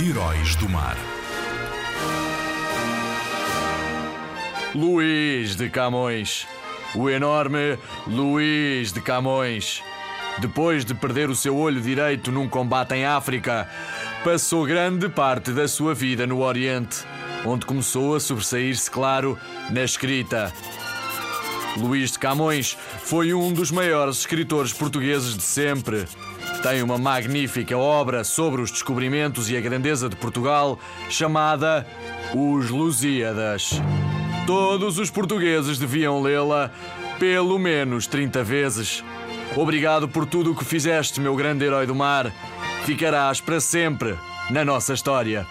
Heróis do Mar. Luís de Camões. O enorme Luís de Camões. Depois de perder o seu olho direito num combate em África, passou grande parte da sua vida no Oriente, onde começou a sobressair-se, claro, na escrita. Luís de Camões foi um dos maiores escritores portugueses de sempre. Tem uma magnífica obra sobre os descobrimentos e a grandeza de Portugal, chamada Os Lusíadas. Todos os portugueses deviam lê-la pelo menos 30 vezes. Obrigado por tudo o que fizeste, meu grande herói do mar. Ficarás para sempre na nossa história.